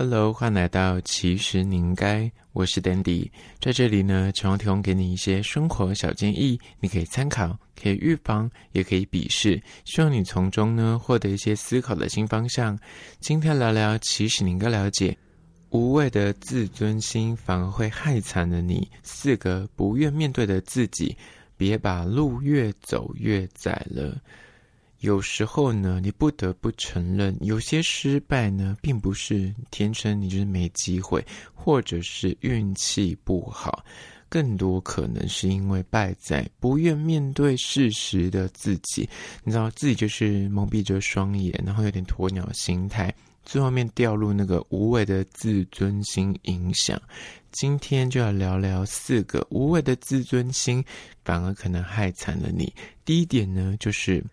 Hello，欢迎来到其实你应该，我是 Dandy，在这里呢，希望提供给你一些生活小建议，你可以参考，可以预防，也可以鄙视，希望你从中呢获得一些思考的新方向。今天聊聊，其实你应该了解，无谓的自尊心反而会害惨了你。四个不愿面对的自己，别把路越走越窄了。有时候呢，你不得不承认，有些失败呢，并不是天生你就是没机会，或者是运气不好，更多可能是因为败在不愿面对事实的自己。你知道，自己就是蒙蔽着双眼，然后有点鸵鸟心态，最后面掉入那个无谓的自尊心影响。今天就要聊聊四个无谓的自尊心，反而可能害惨了你。第一点呢，就是。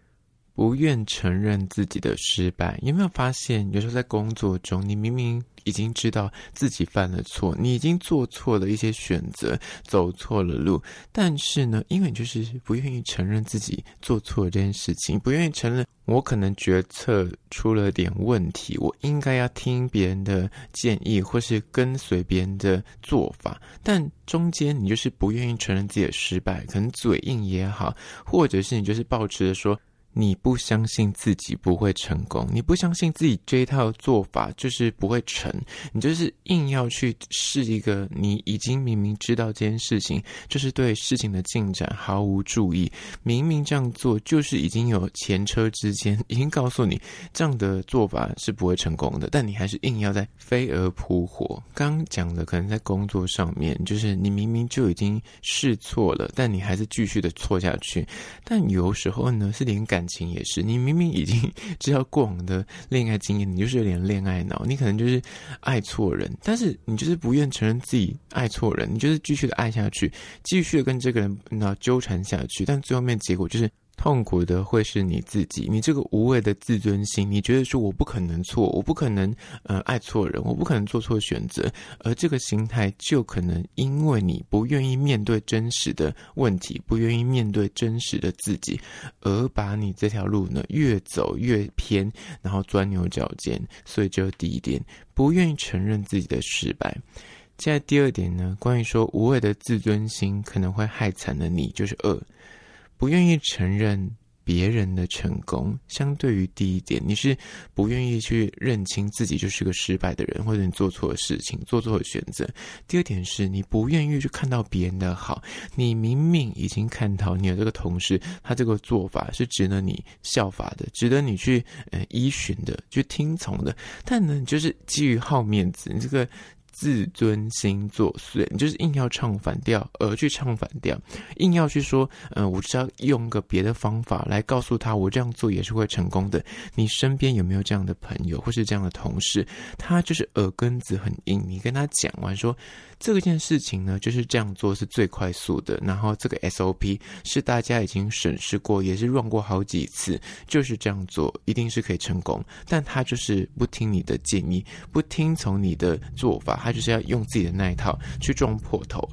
不愿承认自己的失败，有没有发现，有时候在工作中，你明明已经知道自己犯了错，你已经做错了一些选择，走错了路，但是呢，因为你就是不愿意承认自己做错了这件事情，不愿意承认我可能决策出了点问题，我应该要听别人的建议，或是跟随别人的做法，但中间你就是不愿意承认自己的失败，可能嘴硬也好，或者是你就是抱持着说。你不相信自己不会成功，你不相信自己这一套做法就是不会成，你就是硬要去试一个你已经明明知道这件事情就是对事情的进展毫无注意，明明这样做就是已经有前车之鉴，已经告诉你这样的做法是不会成功的，但你还是硬要在飞蛾扑火。刚讲的可能在工作上面，就是你明明就已经试错了，但你还是继续的错下去，但有时候呢是连感情也是，你明明已经 知道过往的恋爱经验，你就是有点恋爱脑，你可能就是爱错人，但是你就是不愿承认自己爱错人，你就是继续的爱下去，继续的跟这个人那纠缠下去，但最后面结果就是。痛苦的会是你自己，你这个无谓的自尊心，你觉得说我不可能错，我不可能呃爱错人，我不可能做错选择，而这个心态就可能因为你不愿意面对真实的问题，不愿意面对真实的自己，而把你这条路呢越走越偏，然后钻牛角尖。所以这第一点，不愿意承认自己的失败。接下来第二点呢，关于说无谓的自尊心可能会害惨了你，就是二。不愿意承认别人的成功，相对于第一点，你是不愿意去认清自己就是个失败的人，或者你做错了事情，做错了选择。第二点是你不愿意去看到别人的好，你明明已经看到你的这个同事，他这个做法是值得你效法的，值得你去呃依循的，去听从的，但呢，你就是基于好面子，你这个。自尊心作祟，你就是硬要唱反调而去唱反调，硬要去说，嗯、我只要用个别的方法来告诉他，我这样做也是会成功的。你身边有没有这样的朋友或是这样的同事？他就是耳根子很硬，你跟他讲完说。这件事情呢，就是这样做是最快速的。然后这个 SOP 是大家已经审视过，也是 run 过好几次，就是这样做一定是可以成功。但他就是不听你的建议，不听从你的做法，他就是要用自己的那一套去撞破头。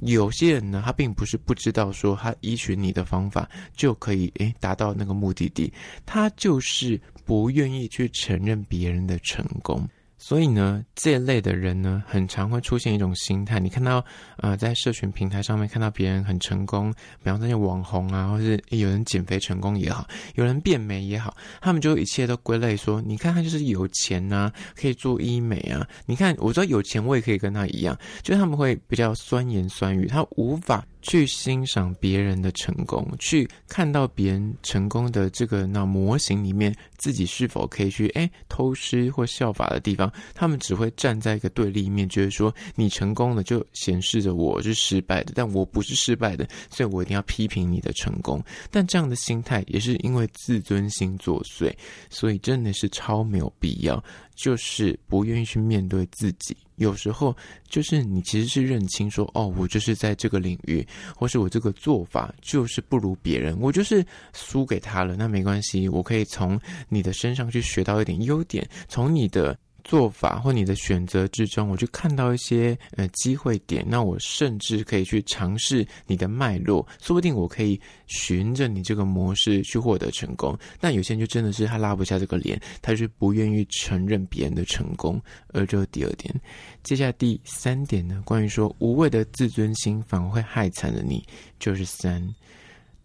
有些人呢，他并不是不知道说他依循你的方法就可以诶达到那个目的地，他就是不愿意去承认别人的成功。所以呢，这类的人呢，很常会出现一种心态。你看到，呃，在社群平台上面看到别人很成功，比方那些网红啊，或是有人减肥成功也好，有人变美也好，他们就一切都归类说，你看他就是有钱啊，可以做医美啊。你看，我知道有钱，我也可以跟他一样，就他们会比较酸言酸语，他无法。去欣赏别人的成功，去看到别人成功的这个那模型里面，自己是否可以去诶偷师或效法的地方，他们只会站在一个对立面，觉得说你成功了就显示着我是失败的，但我不是失败的，所以我一定要批评你的成功。但这样的心态也是因为自尊心作祟，所以真的是超没有必要。就是不愿意去面对自己，有时候就是你其实是认清说，哦，我就是在这个领域，或是我这个做法就是不如别人，我就是输给他了，那没关系，我可以从你的身上去学到一点优点，从你的做法或你的选择之中，我就看到一些呃机会点，那我甚至可以去尝试你的脉络，说不定我可以循着你这个模式去获得成功。那有些人就真的是他拉不下这个脸，他就是不愿意承认别人的成功。而这是第二点，接下来第三点呢，关于说无谓的自尊心反而会害惨了你，就是三。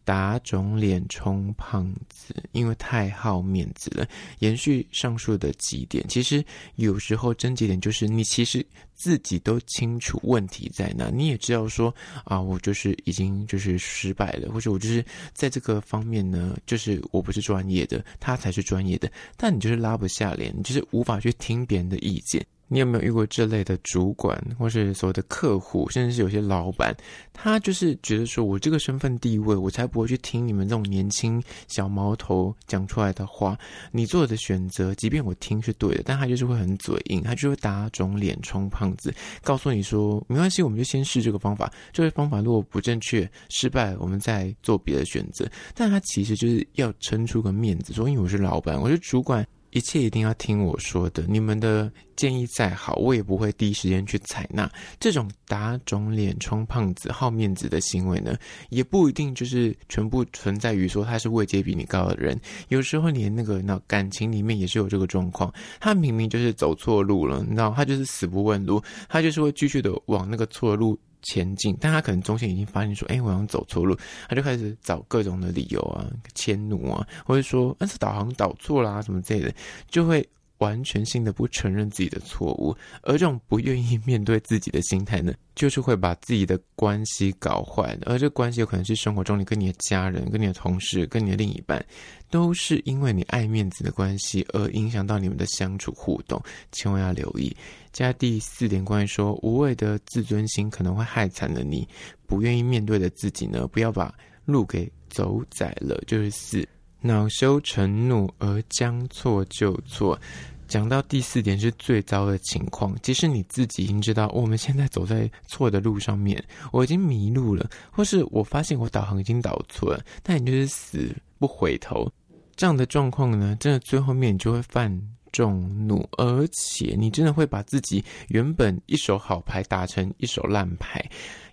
打肿脸充胖子，因为太好面子了。延续上述的几点，其实有时候症结点就是你其实自己都清楚问题在哪，你也知道说啊，我就是已经就是失败了，或者我就是在这个方面呢，就是我不是专业的，他才是专业的，但你就是拉不下脸，你就是无法去听别人的意见。你有没有遇过这类的主管，或是所谓的客户，甚至是有些老板，他就是觉得说，我这个身份地位，我才不会去听你们这种年轻小毛头讲出来的话。你做的选择，即便我听是对的，但他就是会很嘴硬，他就会打肿脸充胖子，告诉你说没关系，我们就先试这个方法，这个方法如果不正确、失败，我们再做别的选择。但他其实就是要撑出个面子，说因为我是老板，我是主管。一切一定要听我说的，你们的建议再好，我也不会第一时间去采纳。这种打肿脸充胖子、好面子的行为呢，也不一定就是全部存在于说他是位阶比你高的人。有时候连那个那感情里面也是有这个状况，他明明就是走错路了，你知道，他就是死不问路，他就是会继续的往那个错路前进，但他可能中间已经发现说，哎，我好像走错路，他就开始找各种的理由啊，迁怒啊，或者说，但是导航导错啦，什么之类的，就会。完全性的不承认自己的错误，而这种不愿意面对自己的心态呢，就是会把自己的关系搞坏。而这关系有可能是生活中你跟你的家人、跟你的同事、跟你的另一半，都是因为你爱面子的关系而影响到你们的相处互动，千万要留意。加第四点，关于说无谓的自尊心可能会害惨了你，不愿意面对的自己呢，不要把路给走窄了。就是四，恼羞成怒而将错就错。讲到第四点是最糟的情况，即使你自己已经知道我们现在走在错的路上面，我已经迷路了，或是我发现我导航已经导错了，但你就是死不回头，这样的状况呢，真的最后面你就会犯众怒，而且你真的会把自己原本一手好牌打成一手烂牌。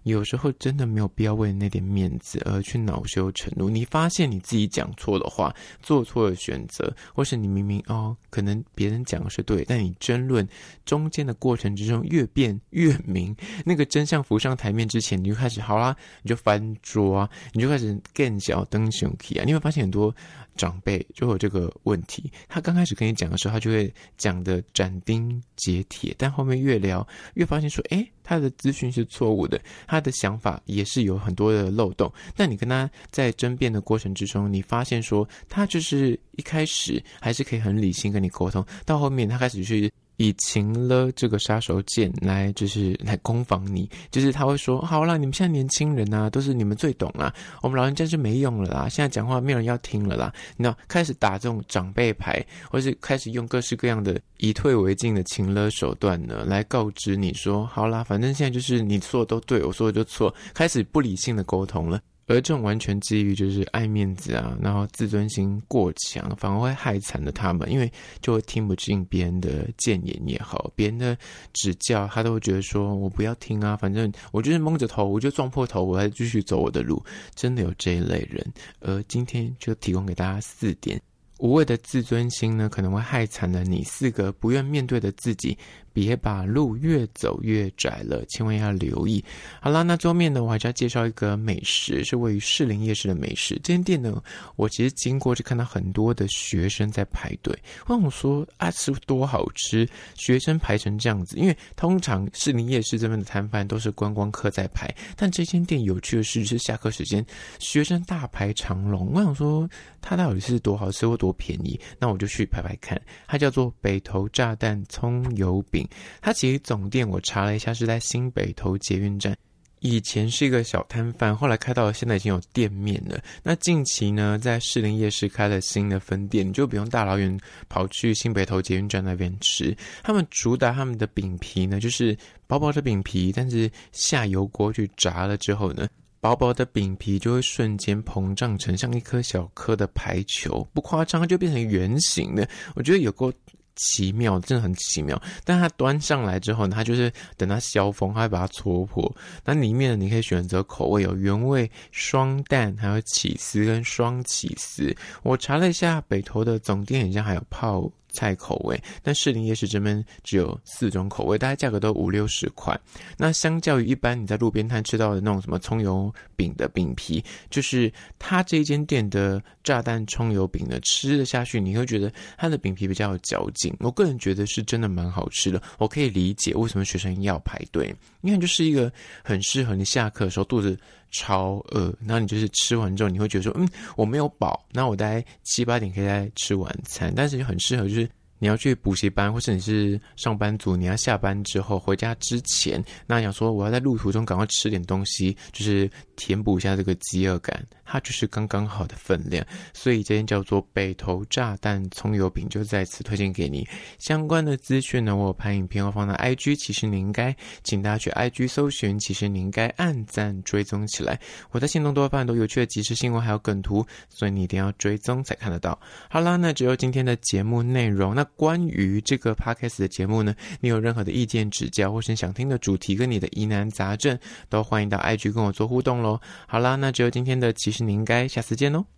有时候真的没有必要为那点面子而去恼羞成怒。你发现你自己讲错的话，做错了选择，或是你明明哦，可能别人讲的是对，但你争论中间的过程之中越辩越明，那个真相浮上台面之前，你就开始好啦，你就翻桌啊，你就开始更小登熊气啊。你会发现很多长辈就有这个问题，他刚开始跟你讲的时候，他就会讲的斩钉截铁，但后面越聊越发现说，诶。他的资讯是错误的，他的想法也是有很多的漏洞。那你跟他在争辩的过程之中，你发现说他就是一开始还是可以很理性跟你沟通，到后面他开始去。以情勒这个杀手锏来，就是来攻防你，就是他会说：“好啦，你们现在年轻人啊，都是你们最懂啊，我们老人家就没用了啦，现在讲话没有人要听了啦。”那，开始打这种长辈牌，或是开始用各式各样的以退为进的情勒手段呢，来告知你说：“好啦，反正现在就是你说的都对，我说的就错。”开始不理性的沟通了。而这种完全基于就是爱面子啊，然后自尊心过强，反而会害惨了他们，因为就会听不进别人的谏言也好，别人的指教，他都会觉得说我不要听啊，反正我就是蒙着头，我就撞破头，我还继续走我的路，真的有这一类人。而今天就提供给大家四点，无谓的自尊心呢，可能会害惨了你，四个不愿面对的自己。别把路越走越窄了，千万要留意。好啦，那桌面呢，我还是要介绍一个美食，是位于士林夜市的美食。这间店呢，我其实经过就看到很多的学生在排队。问我说啊，是多好吃？学生排成这样子，因为通常士林夜市这边的摊贩都是观光客在排，但这间店有趣的是，是下课时间学生大排长龙。我想说，它到底是多好吃或多便宜？那我就去排排看。它叫做北投炸弹葱油饼。它其实总店我查了一下，是在新北投捷运站。以前是一个小摊贩，后来开到了现在已经有店面了。那近期呢，在士林夜市开了新的分店，你就不用大老远跑去新北投捷运站那边吃。他们主打他们的饼皮呢，就是薄薄的饼皮，但是下油锅去炸了之后呢，薄薄的饼皮就会瞬间膨胀成像一颗小颗的排球，不夸张，就变成圆形的。我觉得有够。奇妙，真的很奇妙。但它端上来之后呢，它就是等它消风，它会把它戳破。那里面呢，你可以选择口味，有原味、双蛋，还有起司跟双起司。我查了一下，北投的总店好像还有泡菜口味，但士林夜市这边只有四种口味，大概价格都五六十块。那相较于一般你在路边摊吃到的那种什么葱油饼的饼皮，就是它这一间店的炸弹葱油饼呢，吃的下去你会觉得它的饼皮比较有嚼劲。我个人觉得是真的蛮好吃的，我可以理解为什么学生要排队，因为就是一个很适合你下课的时候肚子超饿，那你就是吃完之后你会觉得说，嗯，我没有饱，那我大概七八点可以再吃晚餐，但是又很适合就是。你要去补习班，或是你是上班族，你要下班之后回家之前，那想说我要在路途中赶快吃点东西，就是填补一下这个饥饿感，它就是刚刚好的分量。所以这间叫做北投炸弹葱油饼，就在此推荐给你。相关的资讯呢，我有拍影片，我放在 IG，其实你应该请大家去 IG 搜寻，其实你应该按赞追踪起来。我在限动都会发很多有趣的即时新闻，还有梗图，所以你一定要追踪才看得到。好啦，那只有今天的节目内容，那。关于这个 podcast 的节目呢，你有任何的意见指教，或是想听的主题跟你的疑难杂症，都欢迎到 IG 跟我做互动喽。好啦，那只有今天的，其实你应该下次见喽。